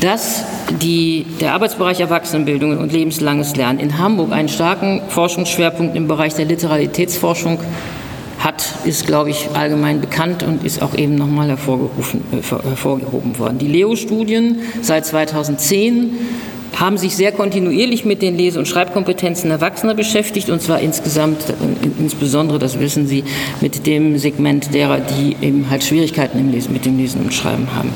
dass die, der Arbeitsbereich Erwachsenenbildung und lebenslanges Lernen in Hamburg einen starken Forschungsschwerpunkt im Bereich der Literalitätsforschung hat, ist, glaube ich, allgemein bekannt und ist auch eben nochmal hervorgerufen, äh, hervorgehoben worden. Die Leo-Studien seit 2010 haben sich sehr kontinuierlich mit den Lese- und Schreibkompetenzen Erwachsener beschäftigt und zwar insgesamt, äh, insbesondere, das wissen Sie, mit dem Segment derer, die eben halt Schwierigkeiten im Lesen, mit dem Lesen und Schreiben haben.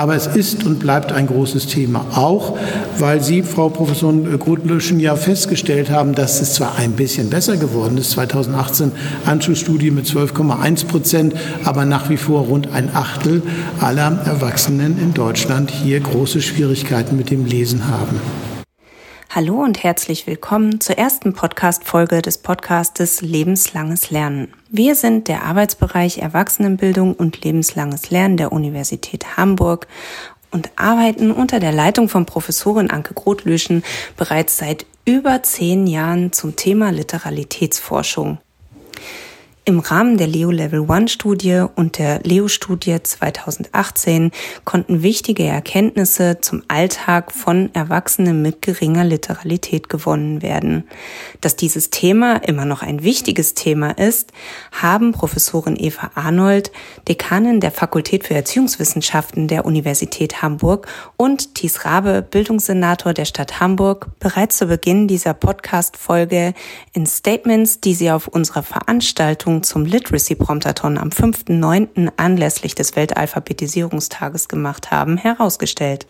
Aber es ist und bleibt ein großes Thema, auch weil Sie, Frau Professorin Grutlöschen, ja festgestellt haben, dass es zwar ein bisschen besser geworden ist, 2018 Anschlussstudie mit 12,1 Prozent, aber nach wie vor rund ein Achtel aller Erwachsenen in Deutschland hier große Schwierigkeiten mit dem Lesen haben. Hallo und herzlich willkommen zur ersten Podcast-Folge des Podcastes Lebenslanges Lernen. Wir sind der Arbeitsbereich Erwachsenenbildung und lebenslanges Lernen der Universität Hamburg und arbeiten unter der Leitung von Professorin Anke Grotlöschen bereits seit über zehn Jahren zum Thema Literalitätsforschung. Im Rahmen der Leo Level 1 Studie und der Leo Studie 2018 konnten wichtige Erkenntnisse zum Alltag von Erwachsenen mit geringer Literalität gewonnen werden. Dass dieses Thema immer noch ein wichtiges Thema ist, haben Professorin Eva Arnold, Dekanin der Fakultät für Erziehungswissenschaften der Universität Hamburg und Thies Rabe, Bildungssenator der Stadt Hamburg, bereits zu Beginn dieser Podcast-Folge in Statements, die sie auf unserer Veranstaltung Zum Literacy Promptathon am 5.9. anlässlich des Weltalphabetisierungstages gemacht haben, herausgestellt.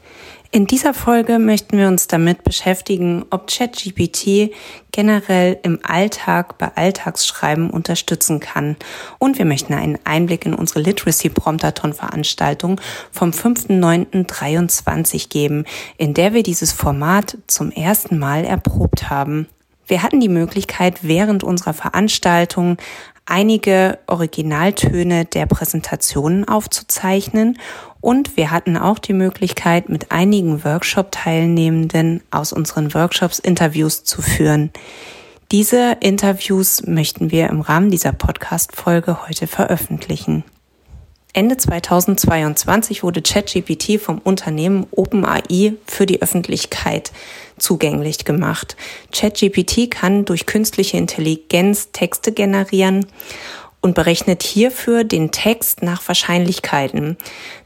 In dieser Folge möchten wir uns damit beschäftigen, ob ChatGPT generell im Alltag bei Alltagsschreiben unterstützen kann. Und wir möchten einen Einblick in unsere Literacy Promptathon Veranstaltung vom 5.9.23 geben, in der wir dieses Format zum ersten Mal erprobt haben. Wir hatten die Möglichkeit, während unserer Veranstaltung einige Originaltöne der Präsentationen aufzuzeichnen und wir hatten auch die Möglichkeit, mit einigen Workshop-Teilnehmenden aus unseren Workshops Interviews zu führen. Diese Interviews möchten wir im Rahmen dieser Podcast-Folge heute veröffentlichen. Ende 2022 wurde ChatGPT vom Unternehmen OpenAI für die Öffentlichkeit zugänglich gemacht. ChatGPT kann durch künstliche Intelligenz Texte generieren und berechnet hierfür den Text nach Wahrscheinlichkeiten.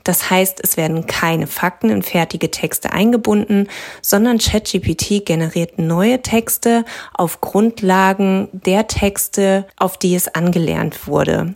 Das heißt, es werden keine Fakten in fertige Texte eingebunden, sondern ChatGPT generiert neue Texte auf Grundlagen der Texte, auf die es angelernt wurde.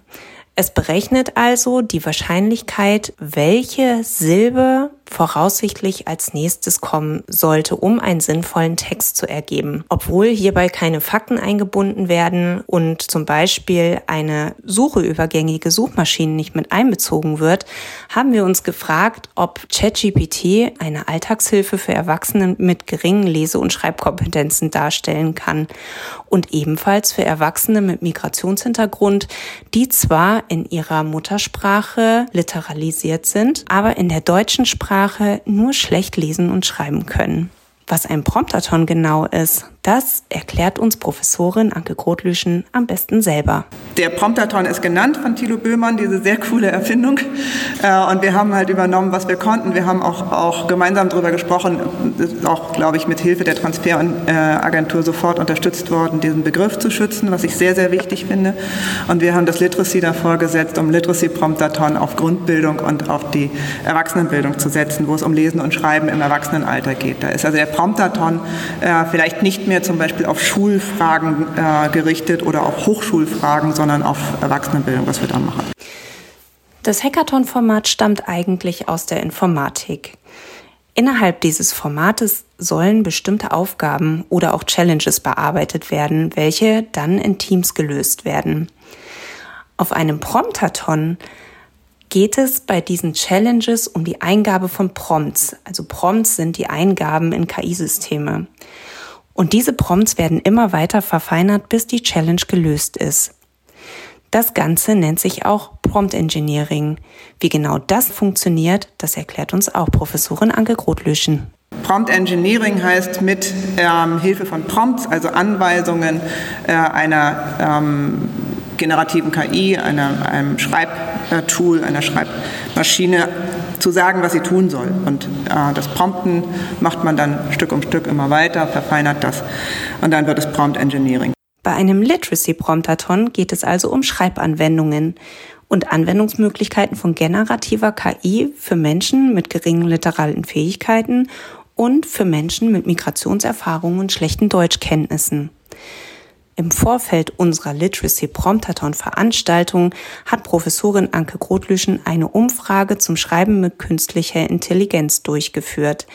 Es berechnet also die Wahrscheinlichkeit, welche Silbe voraussichtlich als nächstes kommen sollte, um einen sinnvollen Text zu ergeben. Obwohl hierbei keine Fakten eingebunden werden und zum Beispiel eine Suche über gängige Suchmaschinen nicht mit einbezogen wird, haben wir uns gefragt, ob ChatGPT eine Alltagshilfe für Erwachsene mit geringen Lese- und Schreibkompetenzen darstellen kann und ebenfalls für Erwachsene mit Migrationshintergrund, die zwar in ihrer Muttersprache literalisiert sind, aber in der deutschen Sprache nur schlecht lesen und schreiben können. Was ein Promptathon genau ist, das erklärt uns Professorin Anke Grotlüschen am besten selber. Der Promptathon ist genannt von Thilo Böhmann, diese sehr coole Erfindung. Äh, und wir haben halt übernommen, was wir konnten. Wir haben auch, auch gemeinsam darüber gesprochen, auch, glaube ich, mit Hilfe der Transferagentur sofort unterstützt worden, diesen Begriff zu schützen, was ich sehr, sehr wichtig finde. Und wir haben das Literacy davor gesetzt, um Literacy Promptathon auf Grundbildung und auf die Erwachsenenbildung zu setzen, wo es um Lesen und Schreiben im Erwachsenenalter geht. Da ist also der Promptathon äh, vielleicht nicht mehr zum Beispiel auf Schulfragen äh, gerichtet oder auf Hochschulfragen, sondern auf Erwachsenenbildung, was wir da machen. Das Hackathon-Format stammt eigentlich aus der Informatik. Innerhalb dieses Formates sollen bestimmte Aufgaben oder auch Challenges bearbeitet werden, welche dann in Teams gelöst werden. Auf einem Promptathon geht es bei diesen Challenges um die Eingabe von Prompts. Also Prompts sind die Eingaben in KI-Systeme. Und diese Prompts werden immer weiter verfeinert, bis die Challenge gelöst ist. Das Ganze nennt sich auch Prompt Engineering. Wie genau das funktioniert, das erklärt uns auch Professorin Anke Grotlöschen. Prompt Engineering heißt mit ähm, Hilfe von Prompts, also Anweisungen äh, einer ähm, generativen KI, einer, einem Schreibtool, einer Schreibmaschine zu sagen, was sie tun soll. Und äh, das Prompten macht man dann Stück um Stück immer weiter, verfeinert das und dann wird es Prompt Engineering. Bei einem Literacy Promptathon geht es also um Schreibanwendungen und Anwendungsmöglichkeiten von generativer KI für Menschen mit geringen literalen Fähigkeiten und für Menschen mit Migrationserfahrungen und schlechten Deutschkenntnissen. Im Vorfeld unserer Literacy Promptathon Veranstaltung hat Professorin Anke Grotlüschen eine Umfrage zum Schreiben mit künstlicher Intelligenz durchgeführt.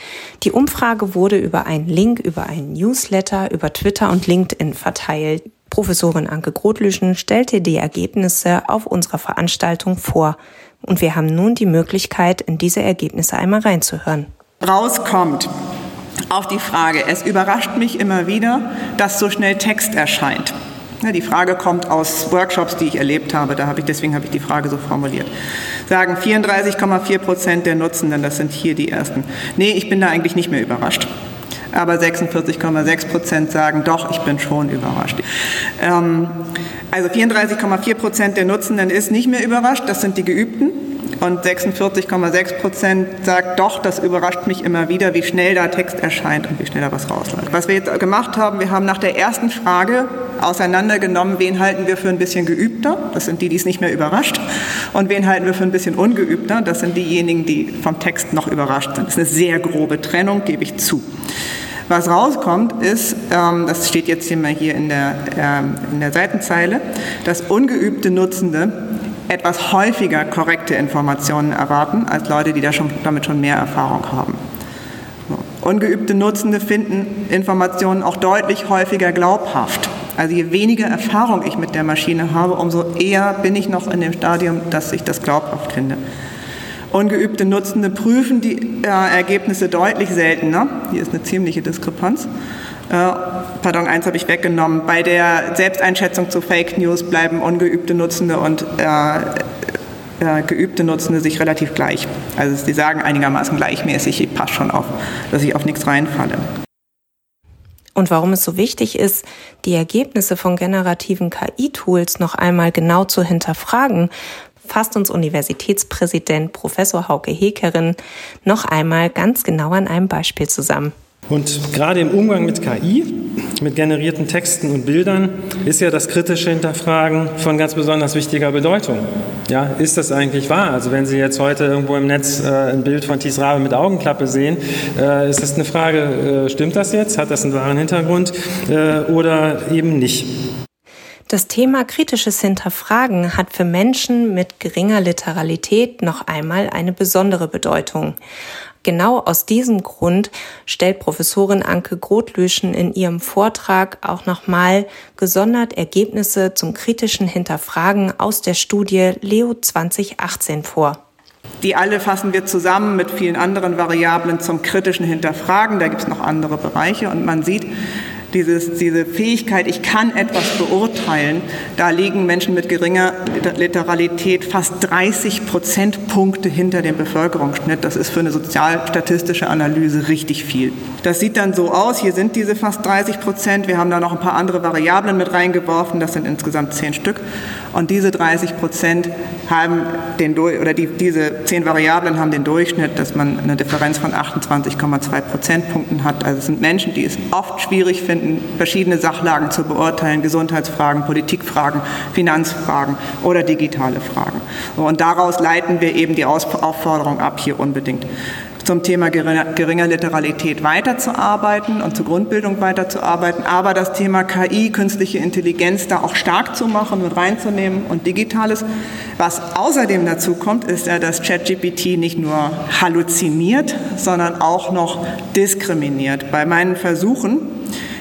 Die Umfrage wurde über einen Link, über einen Newsletter, über Twitter und LinkedIn verteilt. Professorin Anke Grotlüschen stellte die Ergebnisse auf unserer Veranstaltung vor. Und wir haben nun die Möglichkeit, in diese Ergebnisse einmal reinzuhören. Rauskommt auf die Frage, es überrascht mich immer wieder, dass so schnell Text erscheint. Die Frage kommt aus Workshops, die ich erlebt habe. Da habe ich, deswegen habe ich die Frage so formuliert. Sagen 34,4 Prozent der Nutzenden, das sind hier die ersten. Nee, ich bin da eigentlich nicht mehr überrascht. Aber 46,6 Prozent sagen, doch, ich bin schon überrascht. Ähm, also 34,4 Prozent der Nutzenden ist nicht mehr überrascht. Das sind die Geübten und 46,6 Prozent sagt, doch, das überrascht mich immer wieder, wie schnell da Text erscheint und wie schnell da was rausläuft. Was wir jetzt gemacht haben, wir haben nach der ersten Frage auseinandergenommen, wen halten wir für ein bisschen geübter, das sind die, die es nicht mehr überrascht, und wen halten wir für ein bisschen ungeübter, das sind diejenigen, die vom Text noch überrascht sind. Das ist eine sehr grobe Trennung, gebe ich zu. Was rauskommt, ist, ähm, das steht jetzt mal hier in der, ähm, in der Seitenzeile, dass ungeübte Nutzende etwas häufiger korrekte Informationen erwarten als Leute, die da schon, damit schon mehr Erfahrung haben. Ungeübte Nutzende finden Informationen auch deutlich häufiger glaubhaft. Also je weniger Erfahrung ich mit der Maschine habe, umso eher bin ich noch in dem Stadium, dass ich das glaubhaft finde. Ungeübte Nutzende prüfen die äh, Ergebnisse deutlich seltener. Hier ist eine ziemliche Diskrepanz. Äh, pardon, eins habe ich weggenommen. Bei der Selbsteinschätzung zu Fake News bleiben ungeübte Nutzende und äh, äh, geübte Nutzende sich relativ gleich. Also sie sagen einigermaßen gleichmäßig, ich passe schon auf, dass ich auf nichts reinfalle. Und warum es so wichtig ist, die Ergebnisse von generativen KI-Tools noch einmal genau zu hinterfragen, fasst uns Universitätspräsident Professor Hauke Hekerin noch einmal ganz genau an einem Beispiel zusammen. Und gerade im Umgang mit KI, mit generierten Texten und Bildern, ist ja das kritische Hinterfragen von ganz besonders wichtiger Bedeutung. Ja, ist das eigentlich wahr? Also wenn Sie jetzt heute irgendwo im Netz äh, ein Bild von Thies Rabe mit Augenklappe sehen, äh, ist das eine Frage, äh, stimmt das jetzt? Hat das einen wahren Hintergrund äh, oder eben nicht? Das Thema kritisches Hinterfragen hat für Menschen mit geringer Literalität noch einmal eine besondere Bedeutung. Genau aus diesem Grund stellt Professorin Anke Grotlöschen in ihrem Vortrag auch nochmal gesondert Ergebnisse zum kritischen Hinterfragen aus der Studie Leo 2018 vor. Die alle fassen wir zusammen mit vielen anderen Variablen zum kritischen Hinterfragen. Da gibt es noch andere Bereiche und man sieht, dieses, diese Fähigkeit, ich kann etwas beurteilen, da liegen Menschen mit geringer Literalität fast 30 Prozentpunkte hinter dem Bevölkerungsschnitt. Das ist für eine sozialstatistische Analyse richtig viel. Das sieht dann so aus, hier sind diese fast 30 Prozent, wir haben da noch ein paar andere Variablen mit reingeworfen, das sind insgesamt zehn Stück. Und diese 30 Prozent haben den, oder die, diese zehn Variablen haben den Durchschnitt, dass man eine Differenz von 28,2 Prozentpunkten hat. Also es sind Menschen, die es oft schwierig finden, verschiedene Sachlagen zu beurteilen, Gesundheitsfragen, Politikfragen, Finanzfragen oder digitale Fragen. Und daraus leiten wir eben die Aufforderung ab, hier unbedingt zum Thema geringer Literalität weiterzuarbeiten und zur Grundbildung weiterzuarbeiten, aber das Thema KI, künstliche Intelligenz, da auch stark zu machen und reinzunehmen und Digitales. Was außerdem dazu kommt, ist ja, dass ChatGPT nicht nur halluziniert, sondern auch noch diskriminiert. Bei meinen Versuchen,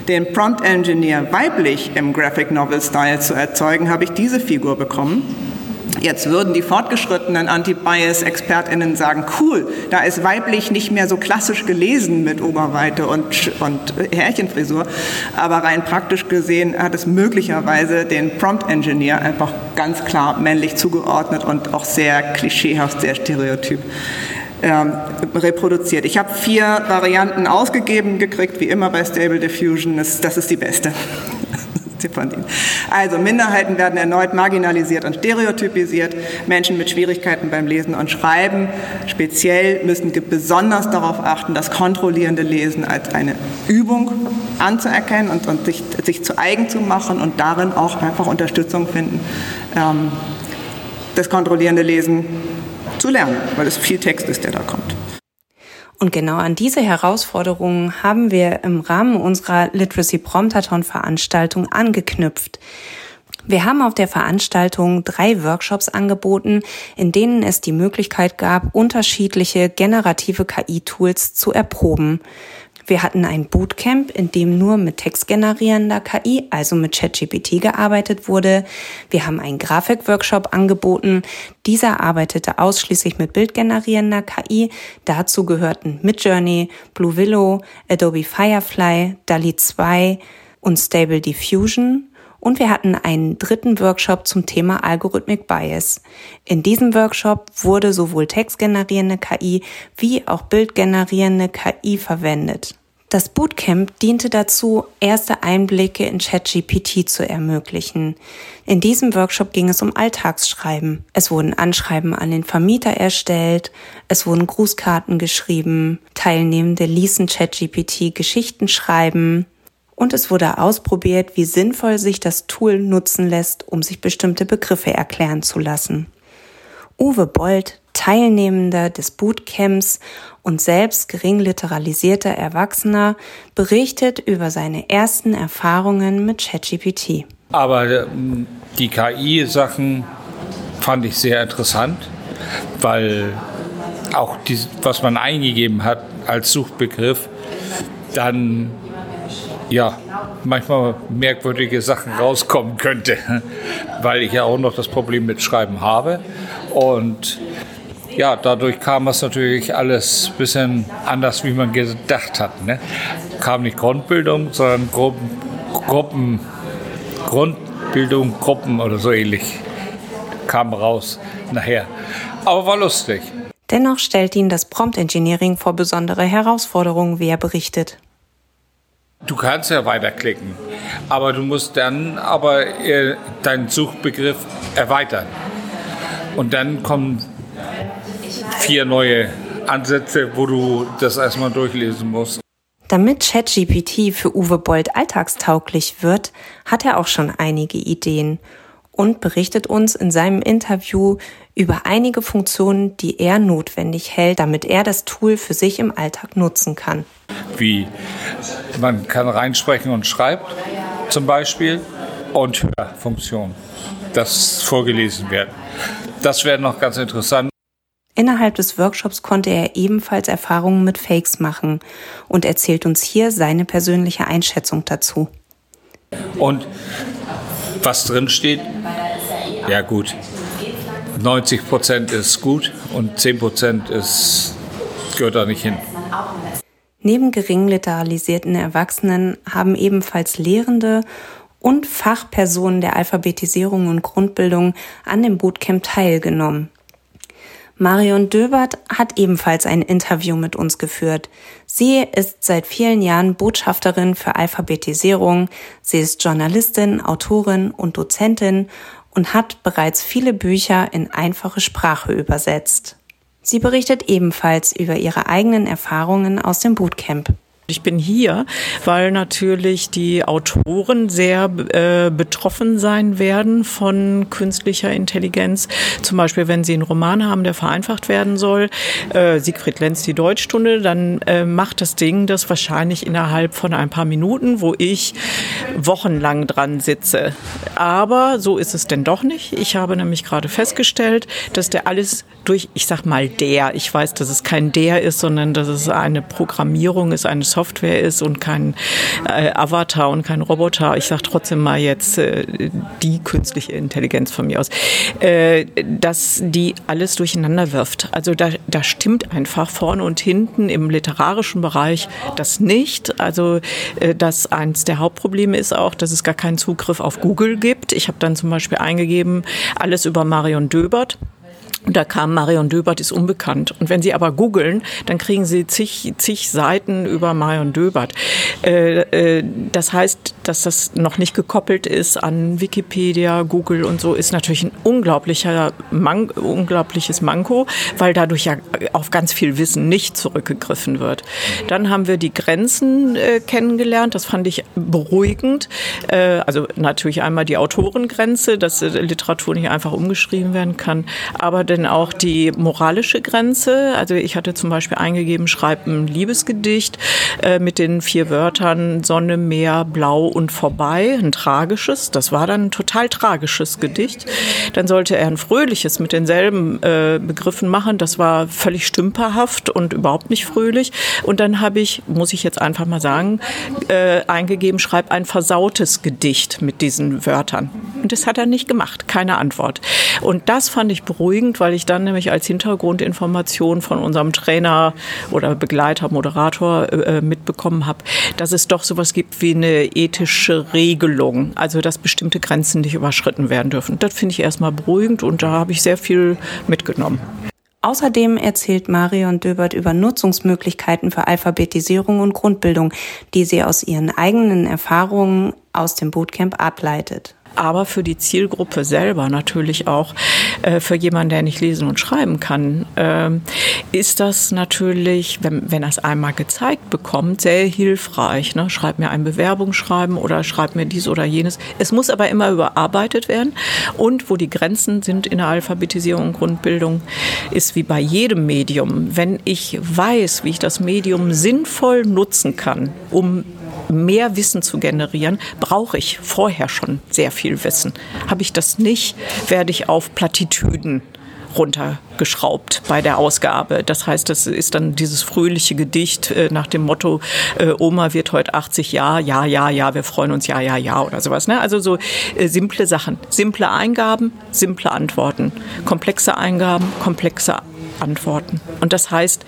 den Prompt Engineer weiblich im Graphic Novel Style zu erzeugen, habe ich diese Figur bekommen. Jetzt würden die fortgeschrittenen Anti-Bias-ExpertInnen sagen, cool, da ist weiblich nicht mehr so klassisch gelesen mit Oberweite und, und Härchenfrisur. Aber rein praktisch gesehen hat es möglicherweise den Prompt-Engineer einfach ganz klar männlich zugeordnet und auch sehr klischeehaft, sehr stereotyp. Ähm, reproduziert. Ich habe vier Varianten ausgegeben gekriegt, wie immer bei Stable Diffusion. Das, das ist die beste. Also Minderheiten werden erneut marginalisiert und stereotypisiert. Menschen mit Schwierigkeiten beim Lesen und Schreiben speziell müssen besonders darauf achten, das kontrollierende Lesen als eine Übung anzuerkennen und, und sich, sich zu eigen zu machen und darin auch einfach Unterstützung finden, ähm, das kontrollierende Lesen zu lernen, weil es viel Text ist, der da kommt. Und genau an diese Herausforderungen haben wir im Rahmen unserer Literacy Promptathon Veranstaltung angeknüpft. Wir haben auf der Veranstaltung drei Workshops angeboten, in denen es die Möglichkeit gab, unterschiedliche generative KI-Tools zu erproben. Wir hatten ein Bootcamp, in dem nur mit textgenerierender KI, also mit ChatGPT gearbeitet wurde. Wir haben einen Grafikworkshop angeboten. Dieser arbeitete ausschließlich mit bildgenerierender KI. Dazu gehörten Midjourney, Blue Willow, Adobe Firefly, DALI 2 und Stable Diffusion. Und wir hatten einen dritten Workshop zum Thema Algorithmic Bias. In diesem Workshop wurde sowohl textgenerierende KI wie auch bildgenerierende KI verwendet. Das Bootcamp diente dazu, erste Einblicke in ChatGPT zu ermöglichen. In diesem Workshop ging es um Alltagsschreiben. Es wurden Anschreiben an den Vermieter erstellt, es wurden Grußkarten geschrieben, Teilnehmende ließen ChatGPT Geschichten schreiben, und es wurde ausprobiert, wie sinnvoll sich das Tool nutzen lässt, um sich bestimmte Begriffe erklären zu lassen. Uwe Bold, Teilnehmender des Bootcamps und selbst gering literalisierter Erwachsener, berichtet über seine ersten Erfahrungen mit ChatGPT. Aber ähm, die KI-Sachen fand ich sehr interessant, weil auch die, was man eingegeben hat als Suchbegriff, dann ja, manchmal merkwürdige Sachen rauskommen könnte, weil ich ja auch noch das Problem mit Schreiben habe. Und ja, dadurch kam es natürlich alles ein bisschen anders, wie man gedacht hat. Ne? Kam nicht Grundbildung, sondern Gruppen, Gruppen, Grundbildung, Gruppen oder so ähnlich. Kam raus nachher. Aber war lustig. Dennoch stellt ihn das Prompt Engineering vor besondere Herausforderungen, wie er berichtet. Du kannst ja weiterklicken, aber du musst dann aber äh, deinen Suchbegriff erweitern. Und dann kommen vier neue Ansätze, wo du das erstmal durchlesen musst. Damit ChatGPT für Uwe Bold alltagstauglich wird, hat er auch schon einige Ideen und berichtet uns in seinem Interview über einige Funktionen, die er notwendig hält, damit er das Tool für sich im Alltag nutzen kann. Wie man kann reinsprechen und schreibt zum Beispiel und Hörfunktion, das vorgelesen werden. Das wäre noch ganz interessant. Innerhalb des Workshops konnte er ebenfalls Erfahrungen mit Fakes machen und erzählt uns hier seine persönliche Einschätzung dazu. Und was drin steht, ja gut, 90 Prozent ist gut und 10 Prozent ist, gehört da nicht hin. Neben gering literalisierten Erwachsenen haben ebenfalls Lehrende und Fachpersonen der Alphabetisierung und Grundbildung an dem Bootcamp teilgenommen. Marion Döbert hat ebenfalls ein Interview mit uns geführt. Sie ist seit vielen Jahren Botschafterin für Alphabetisierung. Sie ist Journalistin, Autorin und Dozentin und hat bereits viele Bücher in einfache Sprache übersetzt. Sie berichtet ebenfalls über ihre eigenen Erfahrungen aus dem Bootcamp. Ich bin hier, weil natürlich die Autoren sehr äh, betroffen sein werden von künstlicher Intelligenz. Zum Beispiel, wenn sie einen Roman haben, der vereinfacht werden soll, äh, Siegfried Lenz, die Deutschstunde, dann äh, macht das Ding das wahrscheinlich innerhalb von ein paar Minuten, wo ich wochenlang dran sitze. Aber so ist es denn doch nicht. Ich habe nämlich gerade festgestellt, dass der alles durch, ich sag mal der, ich weiß, dass es kein der ist, sondern dass es eine Programmierung ist, eine Software ist und kein äh, Avatar und kein Roboter. Ich sage trotzdem mal jetzt äh, die künstliche Intelligenz von mir aus, äh, dass die alles durcheinander wirft. Also da, da stimmt einfach vorne und hinten im literarischen Bereich das nicht. Also äh, dass eins der Hauptprobleme ist auch, dass es gar keinen Zugriff auf Google gibt. Ich habe dann zum Beispiel eingegeben, alles über Marion Döbert. Und da kam Marion Döbert ist unbekannt. Und wenn Sie aber googeln, dann kriegen Sie zig, zig Seiten über Marion Döbert. Äh, äh, das heißt, dass das noch nicht gekoppelt ist an Wikipedia, Google und so, ist natürlich ein unglaublicher Man unglaubliches Manko, weil dadurch ja auf ganz viel Wissen nicht zurückgegriffen wird. Dann haben wir die Grenzen äh, kennengelernt. Das fand ich beruhigend. Äh, also natürlich einmal die Autorengrenze, dass äh, Literatur nicht einfach umgeschrieben werden kann, aber dann auch die moralische Grenze. Also ich hatte zum Beispiel eingegeben, schreib ein Liebesgedicht äh, mit den vier Wörtern Sonne, Meer, Blau und vorbei, ein tragisches. Das war dann ein total tragisches Gedicht. Dann sollte er ein fröhliches mit denselben äh, Begriffen machen. Das war völlig stümperhaft und überhaupt nicht fröhlich. Und dann habe ich, muss ich jetzt einfach mal sagen, äh, eingegeben, schreib ein versautes Gedicht mit diesen Wörtern. Und das hat er nicht gemacht, keine Antwort. Und das fand ich beruhigend, weil ich dann nämlich als Hintergrundinformation von unserem Trainer oder Begleiter, Moderator äh, mitbekommen habe, dass es doch sowas gibt wie eine ethische Regelung, also dass bestimmte Grenzen nicht überschritten werden dürfen. Das finde ich erstmal beruhigend und da habe ich sehr viel mitgenommen. Außerdem erzählt Marion Döbert über Nutzungsmöglichkeiten für Alphabetisierung und Grundbildung, die sie aus ihren eigenen Erfahrungen aus dem Bootcamp ableitet aber für die Zielgruppe selber natürlich auch, äh, für jemanden, der nicht lesen und schreiben kann, äh, ist das natürlich, wenn, wenn er es einmal gezeigt bekommt, sehr hilfreich. Ne? Schreib mir ein Bewerbungsschreiben oder schreib mir dies oder jenes. Es muss aber immer überarbeitet werden. Und wo die Grenzen sind in der Alphabetisierung und Grundbildung, ist wie bei jedem Medium. Wenn ich weiß, wie ich das Medium sinnvoll nutzen kann, um mehr Wissen zu generieren, brauche ich vorher schon sehr viel Wissen. Habe ich das nicht, werde ich auf Plattitüden runtergeschraubt bei der Ausgabe. Das heißt, das ist dann dieses fröhliche Gedicht äh, nach dem Motto, äh, Oma wird heute 80 Jahre, ja, ja, ja, wir freuen uns, ja, ja, ja oder sowas. Ne? Also so äh, simple Sachen, simple Eingaben, simple Antworten, komplexe Eingaben, komplexe antworten. Und das heißt,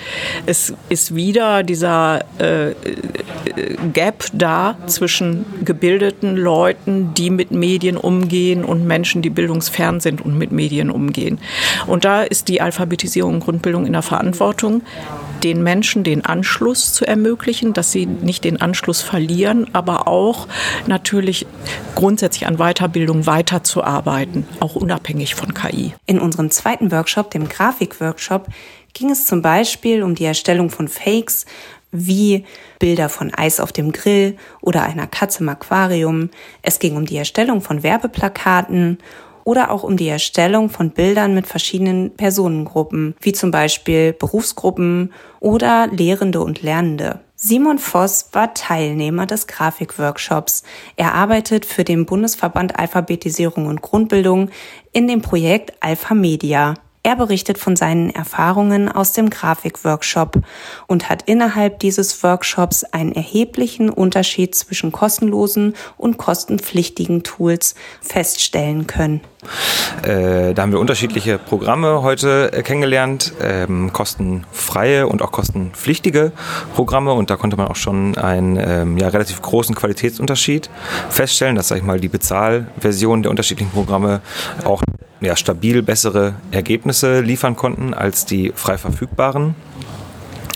es ist wieder dieser äh, äh, Gap da zwischen gebildeten Leuten, die mit Medien umgehen und Menschen, die bildungsfern sind und mit Medien umgehen. Und da ist die Alphabetisierung und Grundbildung in der Verantwortung, den Menschen den Anschluss zu ermöglichen, dass sie nicht den Anschluss verlieren, aber auch natürlich grundsätzlich an Weiterbildung weiterzuarbeiten, auch unabhängig von KI. In unserem zweiten Workshop, dem Grafikworkshop, ging es zum Beispiel um die Erstellung von Fakes, wie Bilder von Eis auf dem Grill oder einer Katze im Aquarium. Es ging um die Erstellung von Werbeplakaten oder auch um die Erstellung von Bildern mit verschiedenen Personengruppen, wie zum Beispiel Berufsgruppen oder Lehrende und Lernende. Simon Voss war Teilnehmer des Grafikworkshops. Er arbeitet für den Bundesverband Alphabetisierung und Grundbildung in dem Projekt Alpha Media. Er berichtet von seinen Erfahrungen aus dem Grafikworkshop und hat innerhalb dieses Workshops einen erheblichen Unterschied zwischen kostenlosen und kostenpflichtigen Tools feststellen können. Äh, da haben wir unterschiedliche Programme heute äh, kennengelernt, ähm, kostenfreie und auch kostenpflichtige Programme und da konnte man auch schon einen ähm, ja, relativ großen Qualitätsunterschied feststellen, dass sag ich mal die Bezahlversion der unterschiedlichen Programme auch ja, stabil bessere Ergebnisse liefern konnten als die frei verfügbaren.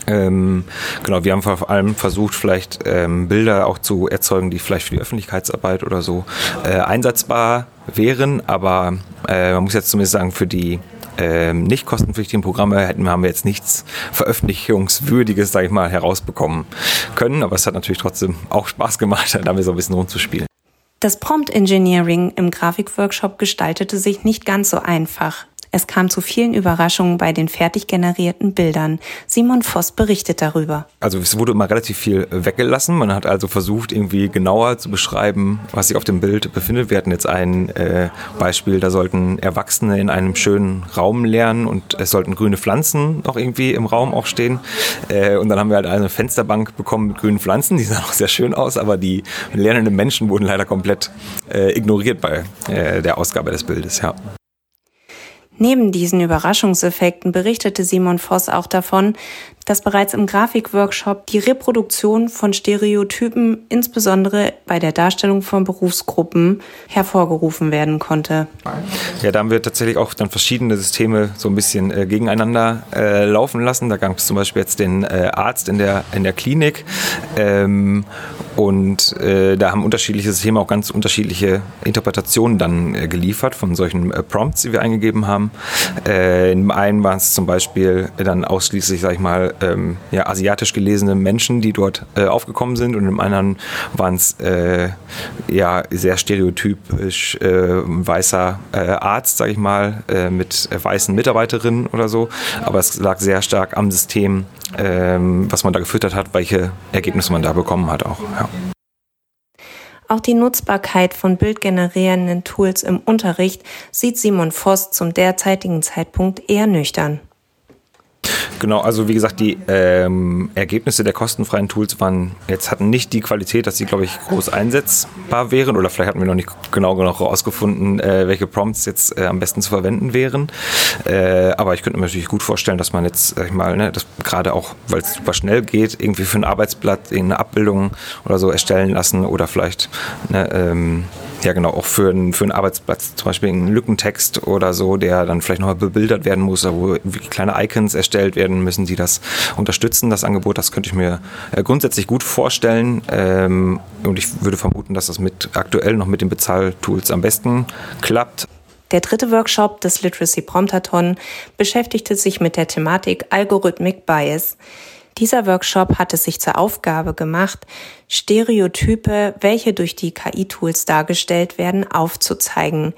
Ähm, genau, wir haben vor allem versucht, vielleicht ähm, Bilder auch zu erzeugen, die vielleicht für die Öffentlichkeitsarbeit oder so äh, einsetzbar wären. Aber äh, man muss jetzt zumindest sagen, für die ähm, nicht kostenpflichtigen Programme hätten, haben wir jetzt nichts Veröffentlichungswürdiges, sage ich mal, herausbekommen können. Aber es hat natürlich trotzdem auch Spaß gemacht, damit so ein bisschen rumzuspielen. Das Prompt Engineering im Grafikworkshop gestaltete sich nicht ganz so einfach. Es kam zu vielen Überraschungen bei den fertig generierten Bildern. Simon Voss berichtet darüber. Also es wurde immer relativ viel weggelassen. Man hat also versucht, irgendwie genauer zu beschreiben, was sich auf dem Bild befindet. Wir hatten jetzt ein äh, Beispiel, da sollten Erwachsene in einem schönen Raum lernen und es sollten grüne Pflanzen noch irgendwie im Raum auch stehen. Äh, und dann haben wir halt eine Fensterbank bekommen mit grünen Pflanzen. Die sahen auch sehr schön aus, aber die lernenden Menschen wurden leider komplett äh, ignoriert bei äh, der Ausgabe des Bildes. Ja. Neben diesen Überraschungseffekten berichtete Simon Voss auch davon, dass bereits im Grafikworkshop die Reproduktion von Stereotypen, insbesondere bei der Darstellung von Berufsgruppen, hervorgerufen werden konnte. Ja, da haben wir tatsächlich auch dann verschiedene Systeme so ein bisschen äh, gegeneinander äh, laufen lassen. Da gab es zum Beispiel jetzt den äh, Arzt in der, in der Klinik ähm, und äh, da haben unterschiedliche Systeme auch ganz unterschiedliche Interpretationen dann äh, geliefert von solchen äh, Prompts, die wir eingegeben haben. In einem waren es zum Beispiel dann ausschließlich, sag ich mal, ähm, ja, asiatisch gelesene Menschen, die dort äh, aufgekommen sind und im anderen waren es äh, ja sehr stereotypisch weißer Arzt, sag ich mal, mit weißen Mitarbeiterinnen oder so. Aber es lag sehr stark am System, ähm, was man da gefüttert hat, welche Ergebnisse man da bekommen hat auch. Ja. Auch die Nutzbarkeit von bildgenerierenden Tools im Unterricht sieht Simon Voss zum derzeitigen Zeitpunkt eher nüchtern. Genau, also wie gesagt, die ähm, Ergebnisse der kostenfreien Tools waren jetzt hatten nicht die Qualität, dass sie, glaube ich, groß einsetzbar wären oder vielleicht hatten wir noch nicht genau genug herausgefunden, äh, welche Prompts jetzt äh, am besten zu verwenden wären. Äh, aber ich könnte mir natürlich gut vorstellen, dass man jetzt, sag ich mal, ne, das gerade auch, weil es super schnell geht, irgendwie für ein Arbeitsblatt eine Abbildung oder so erstellen lassen oder vielleicht ne, ähm, ja, genau, auch für, ein, für einen Arbeitsplatz, zum Beispiel einen Lückentext oder so, der dann vielleicht nochmal bebildert werden muss, wo kleine Icons erstellt werden müssen, die das unterstützen, das Angebot. Das könnte ich mir äh, grundsätzlich gut vorstellen. Ähm, und ich würde vermuten, dass das mit aktuell noch mit den Bezahltools am besten klappt. Der dritte Workshop des Literacy Promptathon beschäftigte sich mit der Thematik Algorithmic Bias. Dieser Workshop hat es sich zur Aufgabe gemacht, Stereotype, welche durch die KI-Tools dargestellt werden, aufzuzeigen.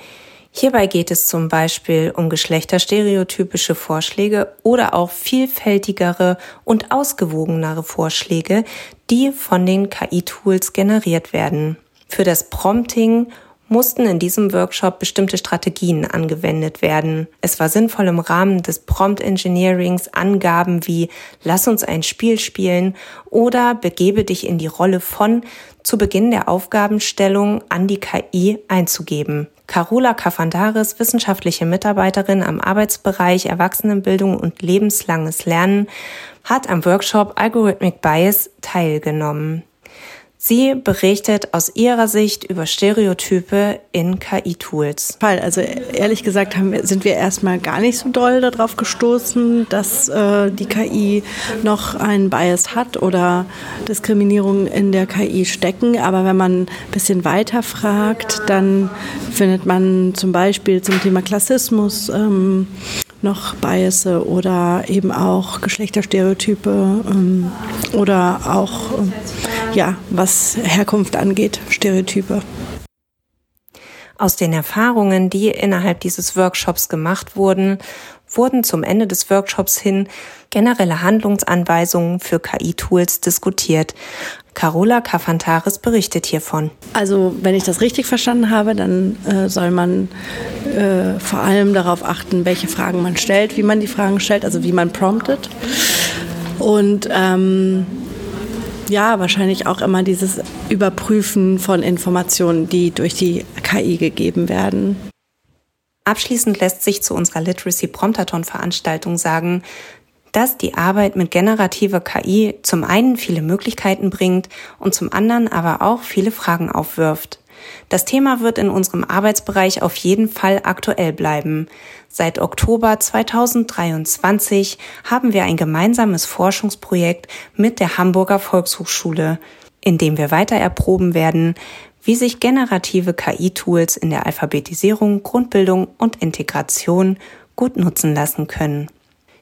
Hierbei geht es zum Beispiel um geschlechterstereotypische Vorschläge oder auch vielfältigere und ausgewogenere Vorschläge, die von den KI-Tools generiert werden. Für das Prompting mussten in diesem Workshop bestimmte Strategien angewendet werden. Es war sinnvoll im Rahmen des Prompt Engineerings Angaben wie Lass uns ein Spiel spielen oder begebe dich in die Rolle von zu Beginn der Aufgabenstellung an die KI einzugeben. Carola Kafandaris, wissenschaftliche Mitarbeiterin am Arbeitsbereich Erwachsenenbildung und lebenslanges Lernen, hat am Workshop Algorithmic Bias teilgenommen. Sie berichtet aus ihrer Sicht über Stereotype in KI-Tools. Also ehrlich gesagt haben, sind wir erstmal gar nicht so doll darauf gestoßen, dass äh, die KI noch einen Bias hat oder Diskriminierung in der KI stecken. Aber wenn man ein bisschen weiter fragt, dann findet man zum Beispiel zum Thema Klassismus ähm, noch Biasse oder eben auch Geschlechterstereotype ähm, oder auch, ähm, ja, was Herkunft angeht, Stereotype. Aus den Erfahrungen, die innerhalb dieses Workshops gemacht wurden, wurden zum Ende des Workshops hin generelle Handlungsanweisungen für KI-Tools diskutiert. Carola Kafantaris berichtet hiervon. Also, wenn ich das richtig verstanden habe, dann äh, soll man äh, vor allem darauf achten, welche Fragen man stellt, wie man die Fragen stellt, also wie man promptet. Und ähm, ja, wahrscheinlich auch immer dieses Überprüfen von Informationen, die durch die KI gegeben werden. Abschließend lässt sich zu unserer Literacy Promptathon Veranstaltung sagen, dass die Arbeit mit generativer KI zum einen viele Möglichkeiten bringt und zum anderen aber auch viele Fragen aufwirft. Das Thema wird in unserem Arbeitsbereich auf jeden Fall aktuell bleiben. Seit Oktober 2023 haben wir ein gemeinsames Forschungsprojekt mit der Hamburger Volkshochschule, in dem wir weiter erproben werden, wie sich generative KI-Tools in der Alphabetisierung, Grundbildung und Integration gut nutzen lassen können.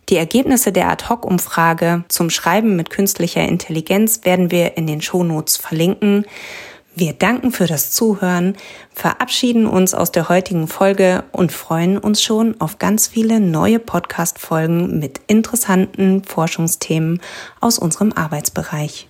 Die Ergebnisse der Ad-Hoc-Umfrage zum Schreiben mit künstlicher Intelligenz werden wir in den Shownotes verlinken. Wir danken für das Zuhören, verabschieden uns aus der heutigen Folge und freuen uns schon auf ganz viele neue Podcast-Folgen mit interessanten Forschungsthemen aus unserem Arbeitsbereich.